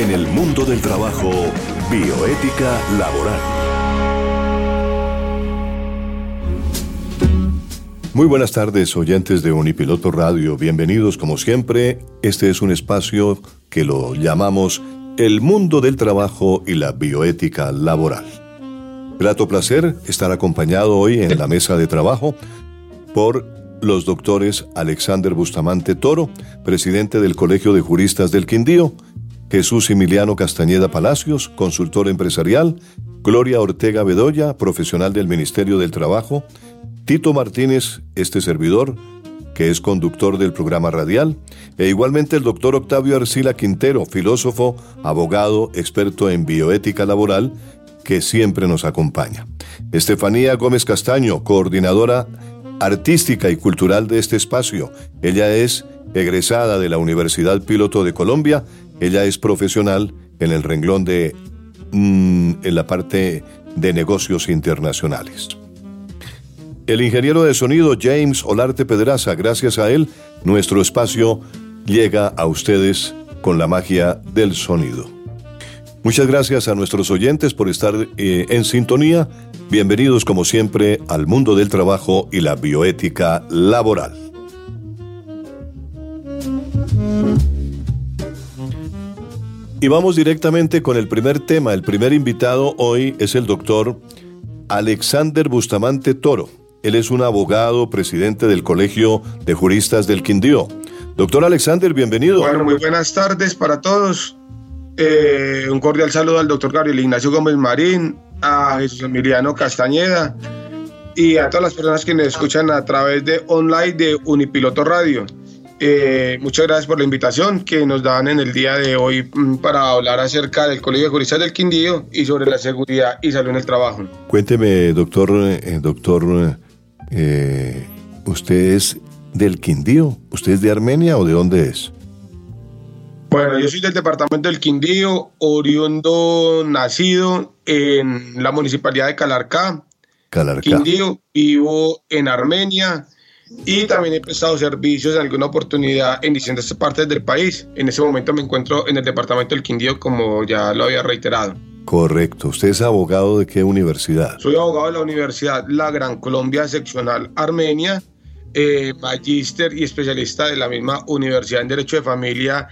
En el mundo del trabajo, bioética laboral. Muy buenas tardes, oyentes de Unipiloto Radio. Bienvenidos como siempre. Este es un espacio que lo llamamos El mundo del trabajo y la bioética laboral. Grato placer estar acompañado hoy en la mesa de trabajo por los doctores Alexander Bustamante Toro, presidente del Colegio de Juristas del Quindío, Jesús Emiliano Castañeda Palacios, consultor empresarial, Gloria Ortega Bedoya, profesional del Ministerio del Trabajo, Tito Martínez, este servidor, que es conductor del programa radial, e igualmente el doctor Octavio Arcila Quintero, filósofo, abogado, experto en bioética laboral, que siempre nos acompaña. Estefanía Gómez Castaño, coordinadora artística y cultural de este espacio. Ella es egresada de la Universidad Piloto de Colombia. Ella es profesional en el renglón de... Mm, en la parte de negocios internacionales. El ingeniero de sonido James Olarte Pedraza, gracias a él, nuestro espacio llega a ustedes con la magia del sonido. Muchas gracias a nuestros oyentes por estar eh, en sintonía. Bienvenidos como siempre al mundo del trabajo y la bioética laboral. Y vamos directamente con el primer tema. El primer invitado hoy es el doctor Alexander Bustamante Toro. Él es un abogado, presidente del Colegio de Juristas del Quindío. Doctor Alexander, bienvenido. Bueno, muy buenas tardes para todos. Eh, un cordial saludo al doctor Gabriel Ignacio Gómez Marín, a Jesús Emiliano Castañeda y a todas las personas que nos escuchan a través de online de Unipiloto Radio. Eh, muchas gracias por la invitación que nos dan en el día de hoy mm, para hablar acerca del Colegio de Juristas del Quindío y sobre la seguridad y salud en el trabajo. Cuénteme, doctor, eh, doctor, ¿usted es del Quindío? ¿Usted es de Armenia o de dónde es? Bueno, yo soy del departamento del Quindío, oriundo, nacido en la municipalidad de Calarcá. Calarcá. Quindío, vivo en Armenia y también he prestado servicios en alguna oportunidad en distintas partes del país. En ese momento me encuentro en el departamento del Quindío, como ya lo había reiterado. Correcto. ¿Usted es abogado de qué universidad? Soy abogado de la Universidad La Gran Colombia Seccional Armenia, eh, magíster y especialista de la misma Universidad en Derecho de Familia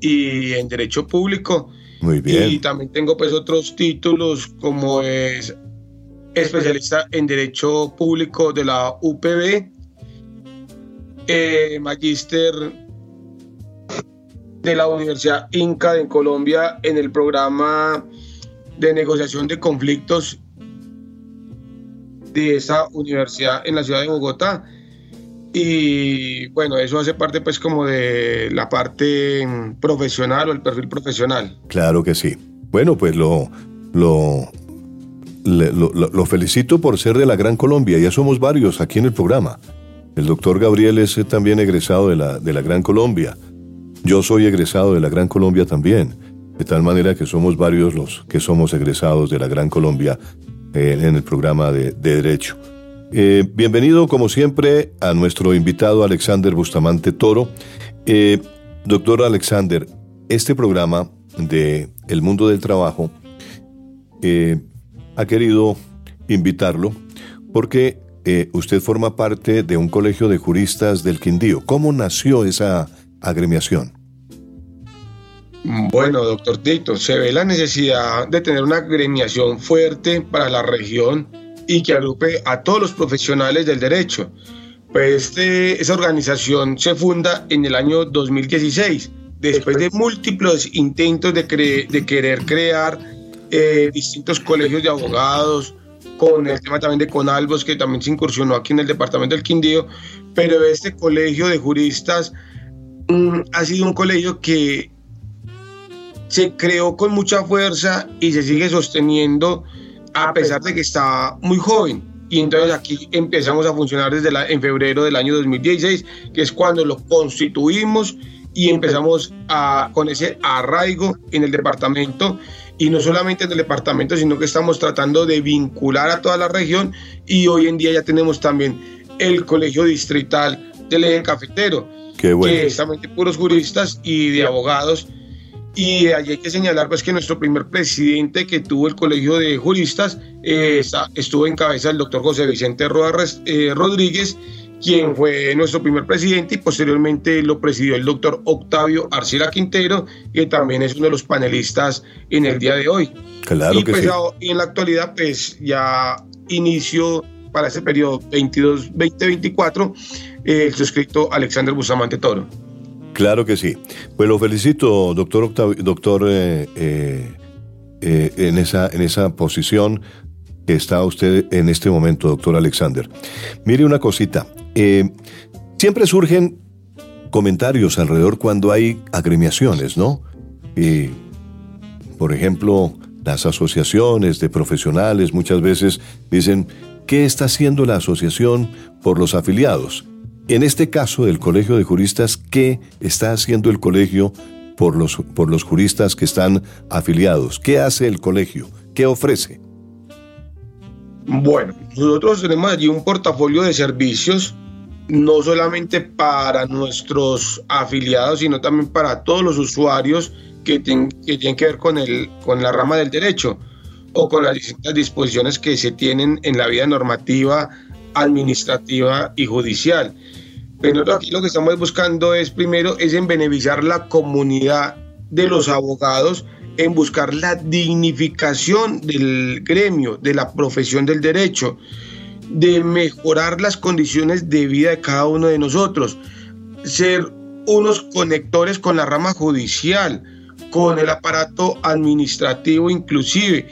y en Derecho Público. Muy bien. Y también tengo pues otros títulos como es especialista en Derecho Público de la UPB, eh, magíster de la Universidad Inca en Colombia en el programa de negociación de conflictos de esa universidad en la ciudad de Bogotá y bueno, eso hace parte pues como de la parte profesional o el perfil profesional. Claro que sí. Bueno, pues lo, lo, lo, felicito por ser de la Gran Colombia. Ya somos varios aquí en el programa. El doctor Gabriel es también egresado de la, de la Gran Colombia. Yo soy egresado de la Gran Colombia también. De tal manera que somos varios los que somos egresados de la Gran Colombia eh, en el programa de, de Derecho. Eh, bienvenido, como siempre, a nuestro invitado Alexander Bustamante Toro. Eh, doctor Alexander, este programa de El Mundo del Trabajo eh, ha querido invitarlo porque usted forma parte de un colegio de juristas del Quindío. ¿Cómo nació esa agremiación? Bueno, doctor Tito, se ve la necesidad de tener una agremiación fuerte para la región y que agrupe a todos los profesionales del derecho. Pues este, esa organización se funda en el año 2016, después de múltiples intentos de, de querer crear eh, distintos colegios de abogados, con el tema también de Conalbos, que también se incursionó aquí en el departamento del Quindío, pero este colegio de juristas mm, ha sido un colegio que se creó con mucha fuerza y se sigue sosteniendo a pesar de que está muy joven. Y entonces aquí empezamos a funcionar desde la, en febrero del año 2016, que es cuando lo constituimos y empezamos a, con ese arraigo en el departamento y no solamente en el departamento, sino que estamos tratando de vincular a toda la región y hoy en día ya tenemos también el colegio distrital del eje cafetero, Qué bueno. que es también de puros juristas y de abogados Y allí hay que señalar pues, que nuestro primer presidente que tuvo el Colegio de Juristas eh, estuvo en cabeza el doctor José Vicente eh, Rodríguez, quien fue nuestro primer presidente y posteriormente lo presidió el doctor Octavio Arcila Quintero, que también es uno de los panelistas en el día de hoy. Claro y, que pues, sí. y en la actualidad, pues ya inicio para ese periodo 22-2024 eh, el suscrito Alexander Bustamante Toro. Claro que sí. Pues lo felicito, doctor Octavio, doctor, eh, eh, en, esa, en esa posición está usted en este momento, doctor Alexander. Mire una cosita. eh, siempre surgen comentarios alrededor cuando hay agremiaciones, ¿no? Y, por ejemplo, las asociaciones de profesionales muchas veces dicen, ¿qué está haciendo la asociación por los afiliados? En este caso del Colegio de Juristas, ¿qué está haciendo el colegio por los, por los juristas que están afiliados? ¿Qué hace el colegio? ¿Qué ofrece? Bueno, nosotros tenemos allí un portafolio de servicios, no solamente para nuestros afiliados, sino también para todos los usuarios que, tienen que ver con, el, con la rama del derecho o con las distintas disposiciones que se tienen en la vida normativa, administrativa y judicial. Pero nosotros aquí lo que estamos buscando es primero es en beneficiar la comunidad de los abogados, en buscar la dignificación del gremio, de la profesión del derecho, de mejorar las condiciones de vida de cada uno de nosotros, ser unos conectores con la rama judicial, con el aparato administrativo inclusive,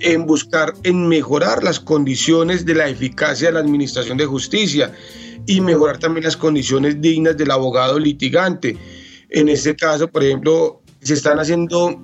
en buscar, en mejorar las condiciones de la eficacia de la administración de justicia y mejorar también las condiciones dignas del abogado litigante. En este caso, por ejemplo, se están haciendo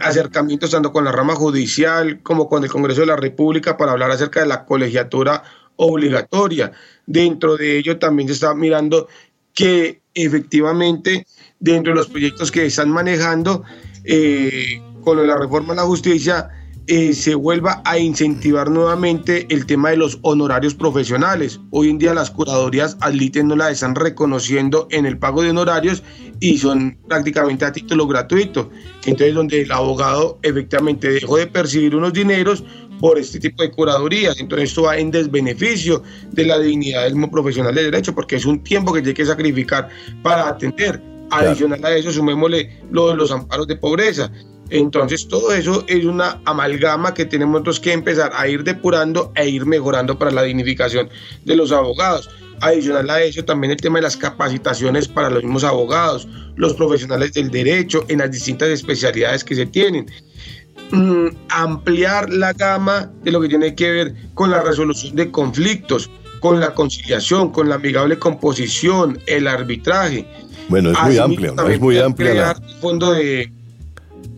acercamientos tanto con la rama judicial como con el Congreso de la República para hablar acerca de la colegiatura obligatoria. Dentro de ello también se está mirando que efectivamente dentro de los proyectos que están manejando eh, con la reforma de la justicia eh, se vuelva a incentivar nuevamente el tema de los honorarios profesionales. Hoy en día las curadorías adliten no la están reconociendo en el pago de honorarios y son prácticamente a título gratuito. Entonces donde el abogado efectivamente dejó de percibir unos dineros por este tipo de curadurías. Entonces esto va en desbeneficio de la dignidad del profesional de derecho porque es un tiempo que tiene que sacrificar para atender. Adicional a eso, sumémosle lo de los amparos de pobreza. Entonces todo eso es una amalgama que tenemos nosotros que empezar a ir depurando e ir mejorando para la dignificación de los abogados. Adicional a eso también el tema de las capacitaciones para los mismos abogados, los profesionales del derecho en las distintas especialidades que se tienen. Mm, ampliar la gama de lo que tiene que ver con la resolución de conflictos, con la conciliación, con la amigable composición, el arbitraje. Bueno, es muy Así ¿no? Es muy amplia la... Fondo de,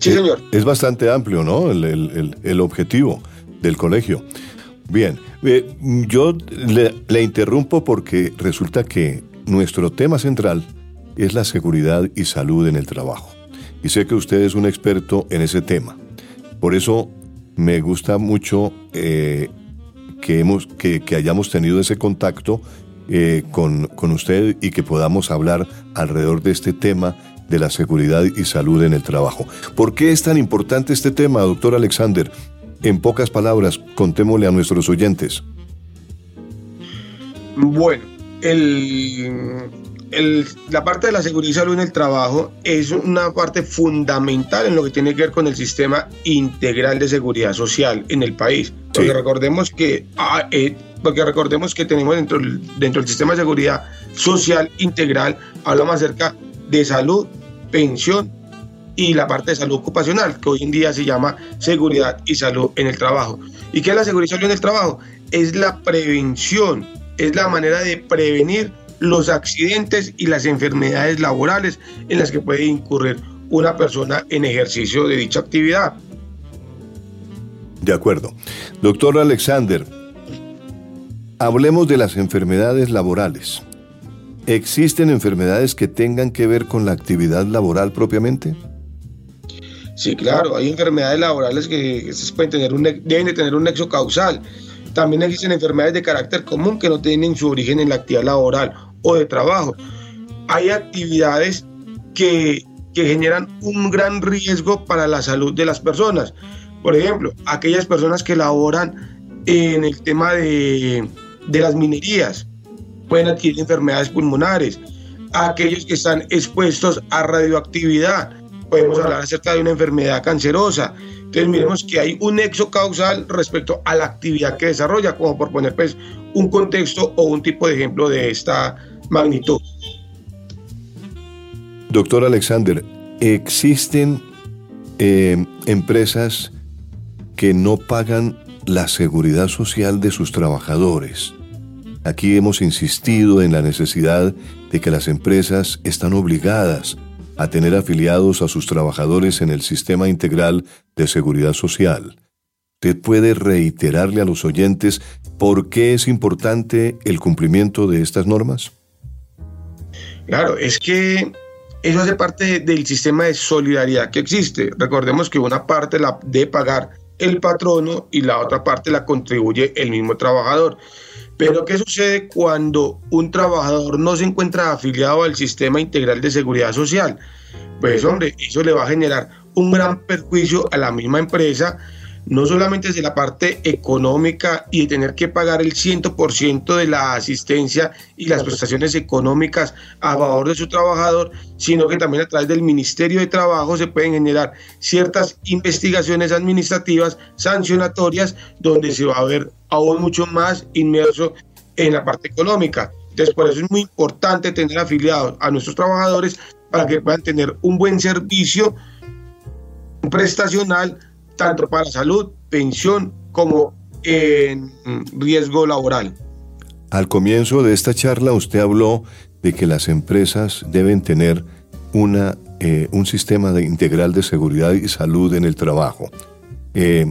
Sí, señor. Es bastante amplio, ¿no? El, el, el objetivo del colegio. Bien, eh, yo le, le, interrumpo porque resulta que nuestro tema central es la seguridad y salud en el trabajo. Y sé que usted es un experto en ese tema. Por eso me gusta mucho eh, que, hemos, que, que, hayamos tenido ese contacto eh, con, con usted y que podamos hablar alrededor de este tema de la seguridad y salud en el trabajo. ¿Por qué es tan importante este tema, doctor Alexander? En pocas palabras, contémosle a nuestros oyentes. Bueno, el, el, la parte de la seguridad y salud en el trabajo es una parte fundamental en lo que tiene que ver con el sistema integral de seguridad social en el país. Porque sí. recordemos que ah, eh, porque recordemos que tenemos dentro, dentro del sistema de seguridad social integral, hablamos acerca de salud, pensión y la parte de salud ocupacional, que hoy en día se llama seguridad y salud en el trabajo. ¿Y qué es la seguridad y salud en el trabajo? Es la prevención, es la manera de prevenir los accidentes y las enfermedades laborales en las que puede incurrir una persona en ejercicio de dicha actividad. De acuerdo. Doctor Alexander, hablemos de las enfermedades laborales. ¿Existen enfermedades que tengan que ver con la actividad laboral propiamente? Sí, claro, hay enfermedades laborales que un, deben de tener un nexo causal. También existen enfermedades de carácter común que no tienen su origen en la actividad laboral o de trabajo. Hay actividades que generan un gran riesgo para la salud de las personas. Por ejemplo, aquellas personas que laboran en el tema de las minerías pueden adquirir enfermedades pulmonares. Aquellos que están expuestos a radioactividad, podemos hablar acerca de una enfermedad cancerosa. Entonces miremos que hay un nexo causal respecto a la actividad que desarrolla, como por poner pues un contexto o un tipo de ejemplo de esta magnitud. Doctor Alexander, ¿existen eh, empresas que no pagan la seguridad social de sus trabajadores? Aquí hemos insistido en la necesidad de que las empresas están obligadas a tener afiliados a sus trabajadores en el sistema integral de seguridad social. ¿Usted puede reiterarle a los oyentes por qué es importante el cumplimiento de estas normas? Claro, es que eso hace parte del sistema de solidaridad que existe. Recordemos que una parte la de pagar el patrono y la otra parte la contribuye el mismo trabajador. Pero ¿qué sucede cuando un trabajador no se encuentra afiliado al sistema integral de seguridad social? Pues hombre, eso le va a generar un gran perjuicio a la misma empresa no solamente desde la parte económica y de tener que pagar el 100% de la asistencia y las prestaciones económicas a favor de su trabajador, sino que también a través del Ministerio de Trabajo se pueden generar ciertas investigaciones administrativas sancionatorias donde se va a ver aún mucho más inmerso en la parte económica. Entonces, por eso es muy importante tener afiliados a nuestros trabajadores para que puedan tener un buen servicio prestacional tanto para salud, pensión como en riesgo laboral. Al comienzo de esta charla usted habló de que las empresas deben tener una, eh, un sistema de integral de seguridad y salud en el trabajo. Eh,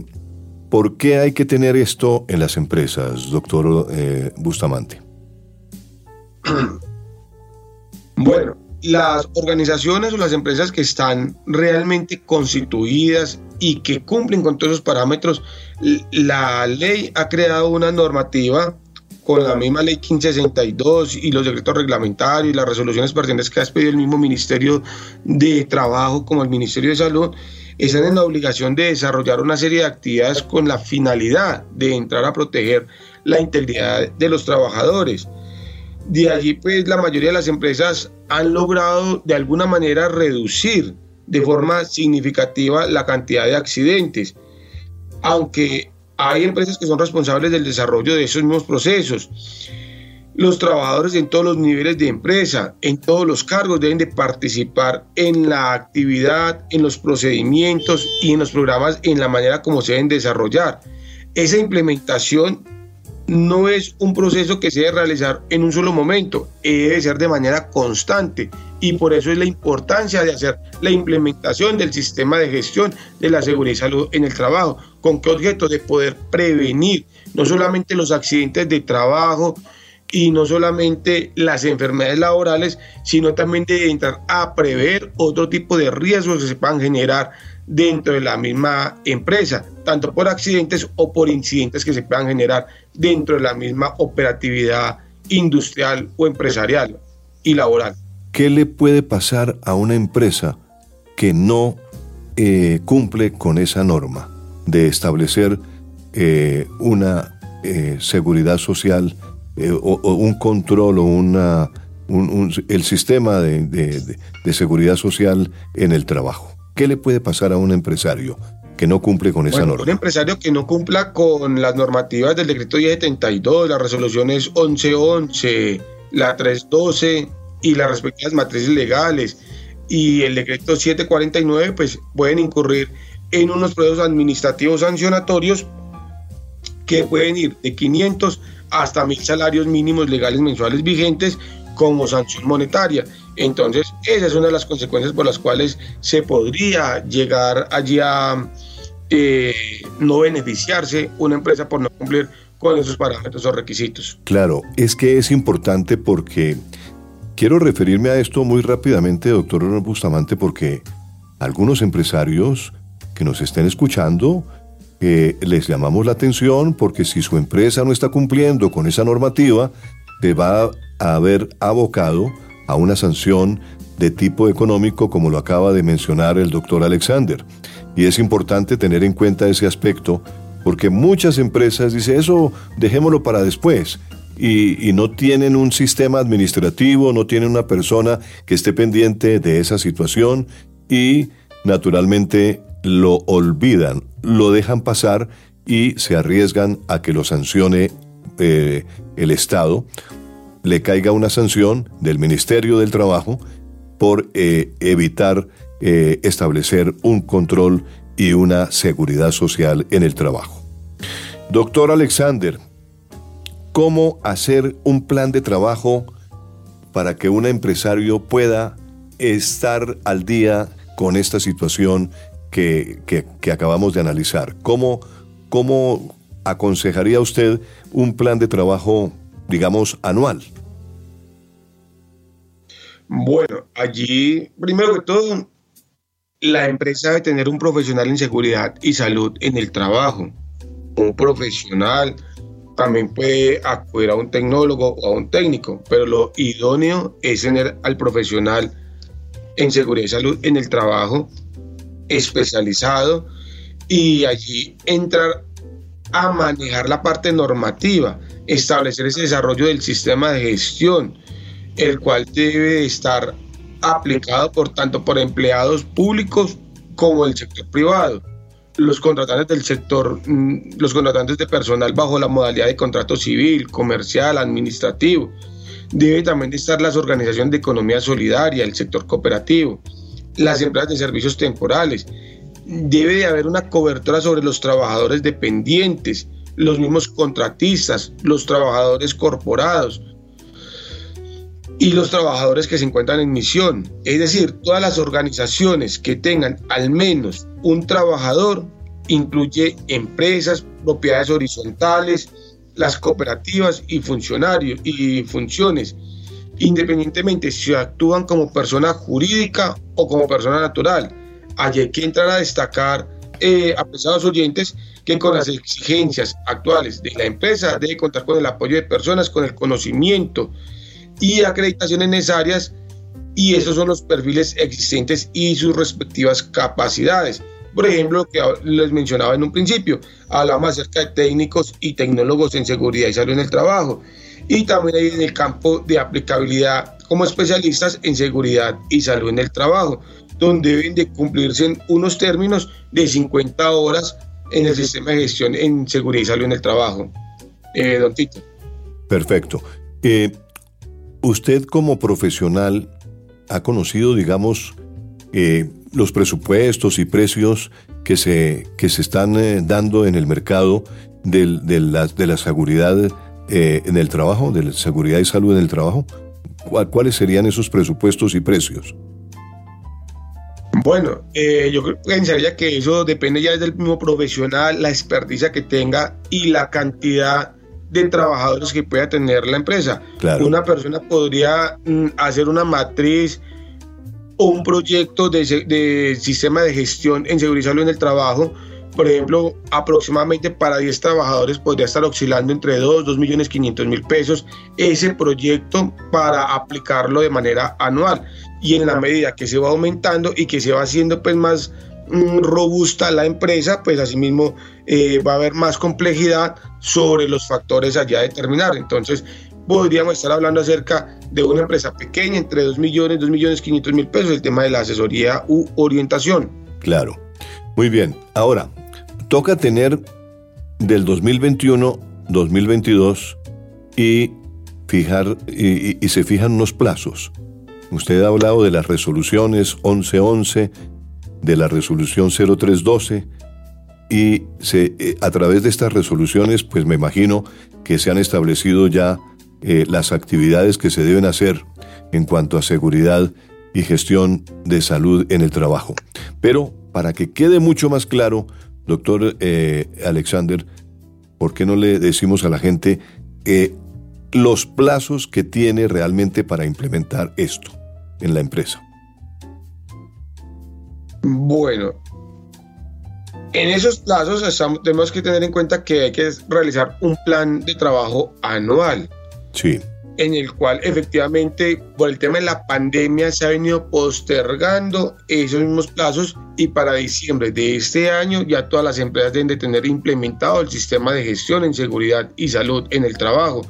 ¿Por qué hay que tener esto en las empresas, doctor eh, Bustamante? Bueno, las organizaciones o las empresas que están realmente constituidas y que cumplen con todos esos parámetros, la ley ha creado una normativa con la misma ley 1562 y los decretos reglamentarios y las resoluciones pertinentes que ha expedido el mismo Ministerio de Trabajo como el Ministerio de Salud, están en la obligación de desarrollar una serie de actividades con la finalidad de entrar a proteger la integridad de los trabajadores. De allí, pues, la mayoría de las empresas han logrado de alguna manera reducir de forma significativa la cantidad de accidentes, aunque hay empresas que son responsables del desarrollo de esos mismos procesos. Los trabajadores en todos los niveles de empresa, en todos los cargos, deben de participar en la actividad, en los procedimientos y en los programas en la manera como se deben desarrollar. Esa implementación no es un proceso que se debe realizar en un solo momento, debe ser de manera constante y por eso es la importancia de hacer la implementación del sistema de gestión de la seguridad y salud en el trabajo. ¿Con qué objeto? De poder prevenir no solamente los accidentes de trabajo y no solamente las enfermedades laborales, sino también de entrar a prever otro tipo de riesgos que se puedan generar dentro de la misma empresa, tanto por accidentes o por incidentes que se puedan generar dentro de la misma operatividad industrial o empresarial y laboral. ¿Qué le puede pasar a una empresa que no eh, cumple con esa norma de establecer eh, una eh, seguridad social o, un control o una, el sistema de seguridad social en el trabajo? ¿Qué le puede pasar a un empresario que no cumple con esa norma? Un empresario que no cumpla con las normativas del decreto 1072, las resoluciones 1111, la 312 y las respectivas matrices legales y el decreto 749, pues pueden incurrir en unos procesos administrativos sancionatorios que pueden ir de 500 hasta 1000 salarios mínimos legales mensuales vigentes como sanción monetaria. Entonces, esa es una de las consecuencias por las cuales se podría llegar allí a eh, no beneficiarse una empresa por no cumplir con esos parámetros o requisitos. Claro, es que es importante porque quiero referirme a esto muy rápidamente, doctor Bustamante, porque algunos empresarios que nos estén escuchando, eh, les llamamos la atención porque si su empresa no está cumpliendo con esa normativa, te va a haber abocado a una sanción de tipo económico, como lo acaba de mencionar el doctor Alexander. Y es importante tener en cuenta ese aspecto, porque muchas empresas dicen, eso dejémoslo para después. Y, no tienen un sistema administrativo, no tienen una persona que esté pendiente de esa situación y naturalmente lo olvidan, lo dejan pasar y se arriesgan a que lo sancione eh, el Estado, le caiga una sanción del Ministerio del Trabajo por eh, evitar eh, establecer un control y una seguridad social en el trabajo. Doctor Alexander, ¿cómo hacer un plan de trabajo para que un empresario pueda estar al día con esta situación que, que acabamos de analizar? ¿Cómo ¿cómo aconsejaría usted un plan de trabajo, digamos, anual? Bueno, allí, primero que todo, la empresa debe tener un profesional en seguridad y salud en el trabajo. Un profesional también puede acudir a un tecnólogo o a un técnico, pero lo idóneo es tener al profesional en seguridad y salud en el trabajo especializado y allí entrar a manejar la parte normativa, establecer ese desarrollo del sistema de gestión, el cual debe estar aplicado por tanto por empleados públicos como el sector privado. Los contratantes del sector, mm, los contratantes de personal bajo la modalidad de contrato civil, comercial, administrativo. Debe también estar las organizaciones de economía solidaria, el sector cooperativo, las empresas de servicios temporales debe de haber una cobertura sobre los trabajadores dependientes, los mismos contratistas, los trabajadores corporados y los trabajadores que se encuentran en misión. Es decir, todas las organizaciones que tengan al menos un trabajador, incluye empresas, propiedades horizontales, las cooperativas y funcionarios y funciones, independientemente si actúan como persona jurídica o como persona natural allí hay que entrar a destacar, eh, a pesados oyentes, que con las exigencias actuales de la empresa debe contar con el apoyo de personas con el conocimiento y acreditaciones necesarias y esos son los perfiles existentes y sus respectivas capacidades. Por ejemplo, que les mencionaba en un principio, hablamos acerca de técnicos y tecnólogos en seguridad y salud en el trabajo y también hay en el campo de aplicabilidad como especialistas en seguridad y salud en el trabajo donde deben de cumplirse unos términos de 50 horas en el sistema de gestión en seguridad y salud en el trabajo. Eh, don Tito. Perfecto. Eh, usted como profesional ha conocido, digamos, eh, los presupuestos y precios que se, que se están eh, dando en el mercado de, la, de la seguridad en el trabajo, de la seguridad y salud en el trabajo. ¿Cuáles serían esos presupuestos y precios? Bueno, eh, yo pensaría que eso depende ya del mismo profesional, la experticia que tenga y la cantidad de trabajadores que pueda tener la empresa. Una persona podría mm, hacer una matriz o un proyecto de, de, sistema de gestión en seguridad en el trabajo. Por ejemplo, aproximadamente para 10 trabajadores podría estar oscilando entre 2, 2 millones 500 mil pesos ese proyecto para aplicarlo de manera anual y en la medida que se va aumentando y que se va haciendo pues más robusta la empresa, pues asimismo eh, va a haber más complejidad sobre los factores allá a determinar. Entonces podríamos estar hablando acerca de una empresa pequeña, entre 2 millones, 2 millones 500 mil pesos, el tema de la asesoría u orientación. Claro. Muy bien. Ahora, toca tener del 2021, 2022 y fijar, y se fijan unos plazos. Usted ha hablado de las resoluciones 1111, de la resolución 0312, y se, eh, a través de estas resoluciones, pues me imagino que se han establecido ya eh, las actividades que se deben hacer en cuanto a seguridad y gestión de salud en el trabajo. Pero para que quede mucho más claro, doctor eh, Alexander, ¿por qué no le decimos a la gente los plazos que tiene realmente para implementar esto? en la empresa? Bueno, en esos plazos tenemos que tener en cuenta que hay que realizar un plan de trabajo anual. Sí. en el cual efectivamente por el tema de la pandemia se ha venido postergando esos mismos plazos y para diciembre de este año ya todas las empresas deben de tener implementado el sistema de gestión en seguridad y salud en el trabajo.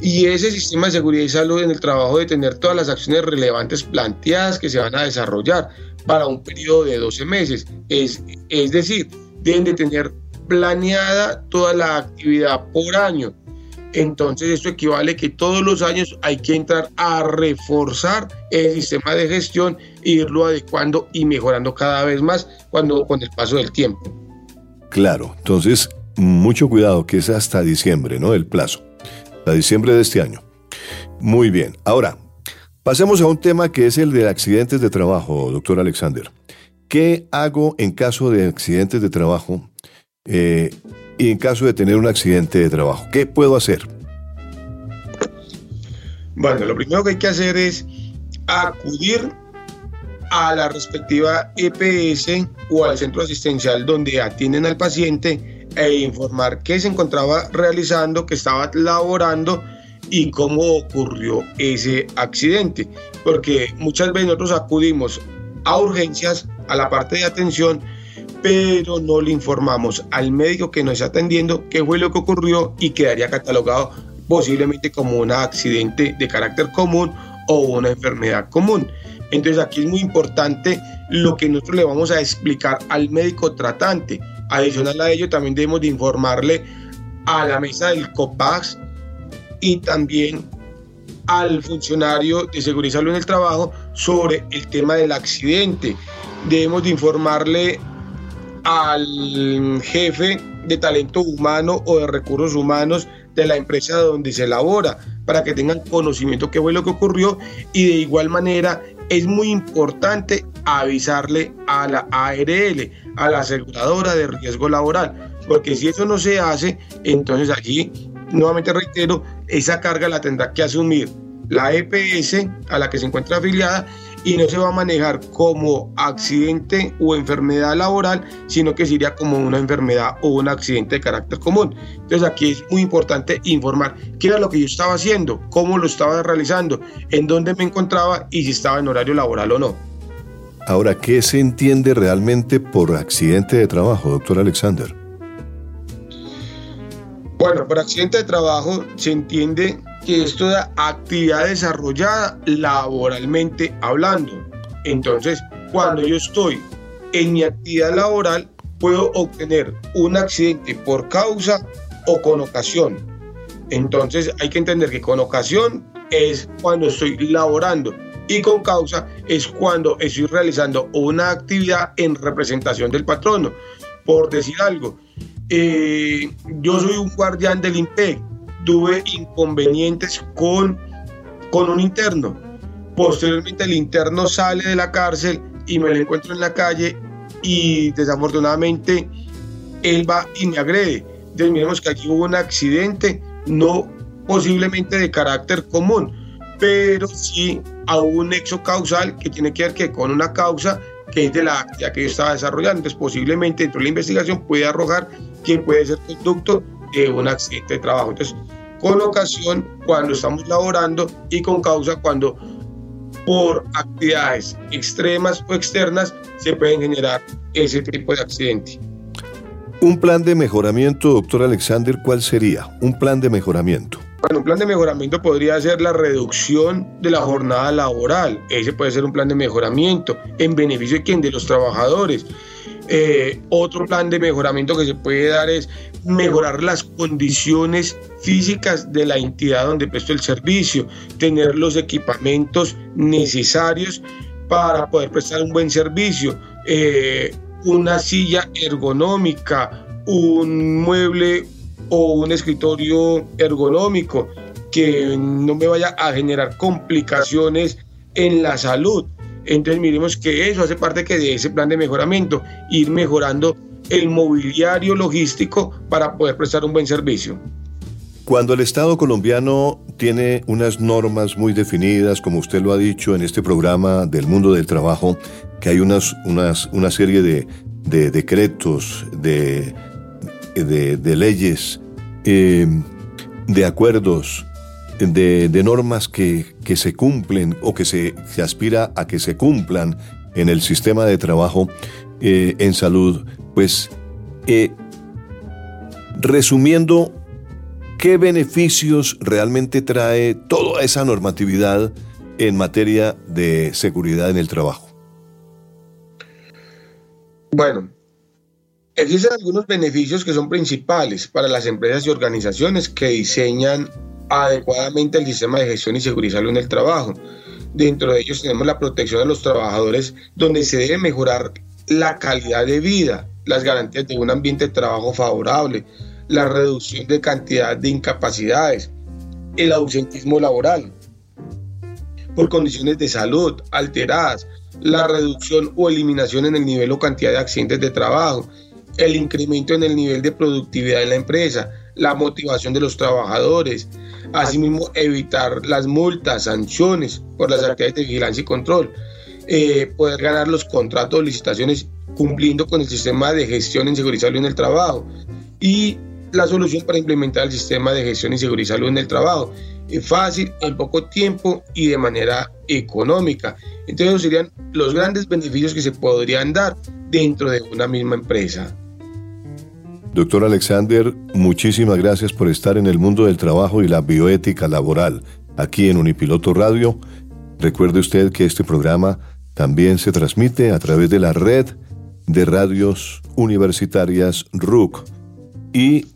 Y ese sistema de seguridad y salud en el trabajo de tener todas las acciones relevantes planteadas que se van a desarrollar para un periodo de 12 meses. Es, es decir, deben de tener planeada toda la actividad por año entonces esto equivale que todos los años hay que entrar a reforzar el sistema de gestión e irlo adecuando y mejorando cada vez más cuando con el paso del tiempo. Claro, entonces mucho cuidado que es hasta diciembre, ¿no? El plazo. Hasta diciembre de este año. Muy bien. Ahora, pasemos a un tema que es el de accidentes de trabajo, doctor Alexander. ¿Qué hago en caso de accidentes de trabajo? Eh, y en caso de tener un accidente de trabajo? ¿Qué puedo hacer? Bueno, lo primero que hay que hacer es acudir a la respectiva EPS o al centro asistencial donde atienden al paciente e informar qué se encontraba realizando, que estaba laborando y cómo ocurrió ese accidente. Porque muchas veces nosotros acudimos a urgencias, a la parte de atención, pero no le informamos al médico que nos está atendiendo qué fue lo que ocurrió y quedaría catalogado posiblemente como un accidente de carácter común o una enfermedad común. Entonces aquí es muy importante lo que nosotros le vamos a explicar al médico tratante. Adicional a ello también debemos de informarle a la mesa del COPAX y también al funcionario de seguridad y salud en el trabajo sobre el tema del accidente. Debemos de informarle al jefe de talento humano o de recursos humanos de la empresa donde se elabora para que tengan conocimiento qué fue lo que ocurrió y de igual manera es muy importante avisarle a la ARL, a la aseguradora de riesgo laboral, porque si eso no se hace, entonces allí, nuevamente reitero, esa carga la tendrá que asumir la EPS a la que se encuentra afiliada y no se va a manejar como accidente o enfermedad laboral, sino que sería como una enfermedad o un accidente de carácter común. Entonces aquí es muy importante informar qué era lo que yo estaba haciendo, cómo lo estaba realizando, en dónde me encontraba y si estaba en horario laboral o no. Ahora, ¿qué se entiende realmente por accidente de trabajo, doctor Alexander? Bueno, por accidente de trabajo se entiende que es toda actividad desarrollada laboralmente hablando. Entonces, cuando yo estoy en mi actividad laboral, puedo obtener un accidente por causa o con ocasión. Entonces, hay que entender que con ocasión es cuando estoy laborando y con causa es cuando estoy realizando una actividad en representación del patrono. Por decir algo, eh, yo soy un guardián del IMPEC tuve inconvenientes con, con un interno. Posteriormente el interno sale de la cárcel y me lo encuentro en la calle y desafortunadamente él va y me agrede. Entonces que aquí hubo un accidente, no posiblemente de carácter común, pero sí a un nexo causal que tiene que ver que con una causa que es de la actividad que yo estaba desarrollando. Entonces posiblemente dentro de la investigación puede arrojar que puede ser conducto de un accidente de trabajo. Entonces, con ocasión cuando estamos laborando y con causa cuando por actividades extremas o externas se pueden generar ese tipo de accidente. Un plan de mejoramiento, doctor Alexander, ¿cuál sería? Un plan de mejoramiento. Bueno, un plan de mejoramiento podría ser la reducción de la jornada laboral. Ese puede ser un plan de mejoramiento en beneficio de quién? De los trabajadores. Eh, otro plan de mejoramiento que se puede dar es mejorar las condiciones físicas de la entidad donde presto el servicio, tener los equipamientos necesarios para poder prestar un buen servicio, eh, una silla ergonómica, un mueble o un escritorio ergonómico que no me vaya a generar complicaciones en la salud. Entonces miremos que eso hace parte de ese plan de mejoramiento, ir mejorando el mobiliario logístico para poder prestar un buen servicio. Cuando el Estado colombiano tiene unas normas muy definidas, como usted lo ha dicho en este programa del mundo del trabajo, que hay unas, unas, una serie de, decretos, de, de, leyes, eh, de acuerdos, de, normas que, se cumplen o que se, aspira a que se cumplan en el sistema de trabajo eh, en salud, pues eh, resumiendo, ¿qué beneficios realmente trae toda esa normatividad en materia de seguridad en el trabajo? Bueno, existen algunos beneficios que son principales para las empresas y organizaciones que diseñan adecuadamente el sistema de gestión y seguridad en el trabajo. Dentro de ellos tenemos la protección de los trabajadores, donde se debe mejorar la calidad de vida, las garantías de un ambiente de trabajo favorable, la reducción de cantidad de incapacidades, el ausentismo laboral por condiciones de salud alteradas, la reducción o eliminación en el nivel o cantidad de accidentes de trabajo, el incremento en el nivel de productividad de la empresa, la motivación de los trabajadores, asimismo evitar las multas, sanciones por las actividades de vigilancia y control, eh, poder ganar los contratos o licitaciones cumpliendo con el sistema de gestión en seguridad y salud en el trabajo. Y la solución para implementar el sistema de gestión y seguridad y salud en el trabajo. Fácil, en poco tiempo y de manera económica. Entonces serían los grandes beneficios que se podrían dar dentro de una misma empresa. Doctor Alexander, muchísimas gracias por estar en el mundo del trabajo y la bioética laboral aquí en Unipiloto Radio. Recuerde usted que este programa también se transmite a través de la red de radios universitarias RUC y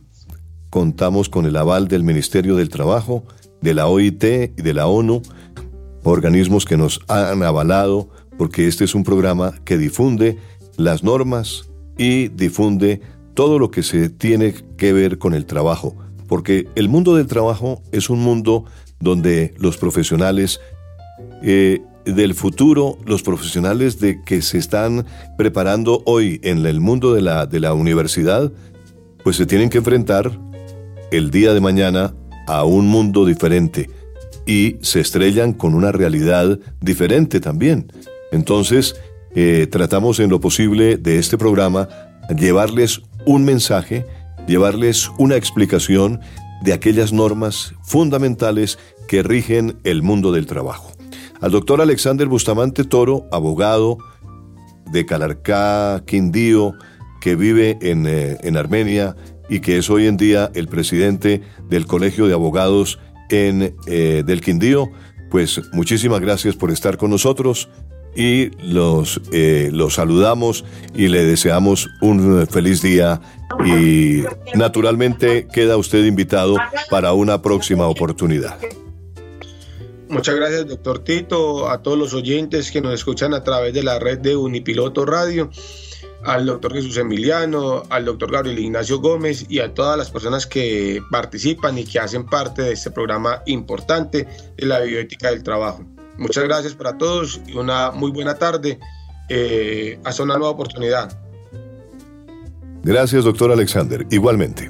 contamos con el aval del Ministerio del Trabajo, de la OIT y de la ONU, organismos que nos han avalado porque este es un programa que difunde las normas y difunde todo lo que se tiene que ver con el trabajo, porque el mundo del trabajo es un mundo donde los profesionales eh, del futuro, los profesionales de que se están preparando hoy en el mundo de la, de la universidad, pues se tienen que enfrentar el día de mañana a un mundo diferente y se estrellan con una realidad diferente también. Entonces, eh, tratamos en lo posible de este programa llevarles un mensaje, llevarles una explicación de aquellas normas fundamentales que rigen el mundo del trabajo. Al doctor Alexander Bustamante Toro, abogado de Calarcá, Quindío, que vive en, eh, en Armenia y que es hoy en día el presidente del Colegio de Abogados en, eh, del Quindío, pues muchísimas gracias por estar con nosotros y los, eh, los saludamos y le deseamos un feliz día y naturalmente queda usted invitado para una próxima oportunidad. Muchas gracias, doctor Tito, a todos los oyentes que nos escuchan a través de la red de Unipiloto Radio, al doctor Jesús Emiliano, al doctor Gabriel Ignacio Gómez y a todas las personas que participan y que hacen parte de este programa importante de la bioética del trabajo. Muchas gracias para todos y una muy buena tarde. Eh, hasta una nueva oportunidad. Gracias, doctor Alexander. Igualmente.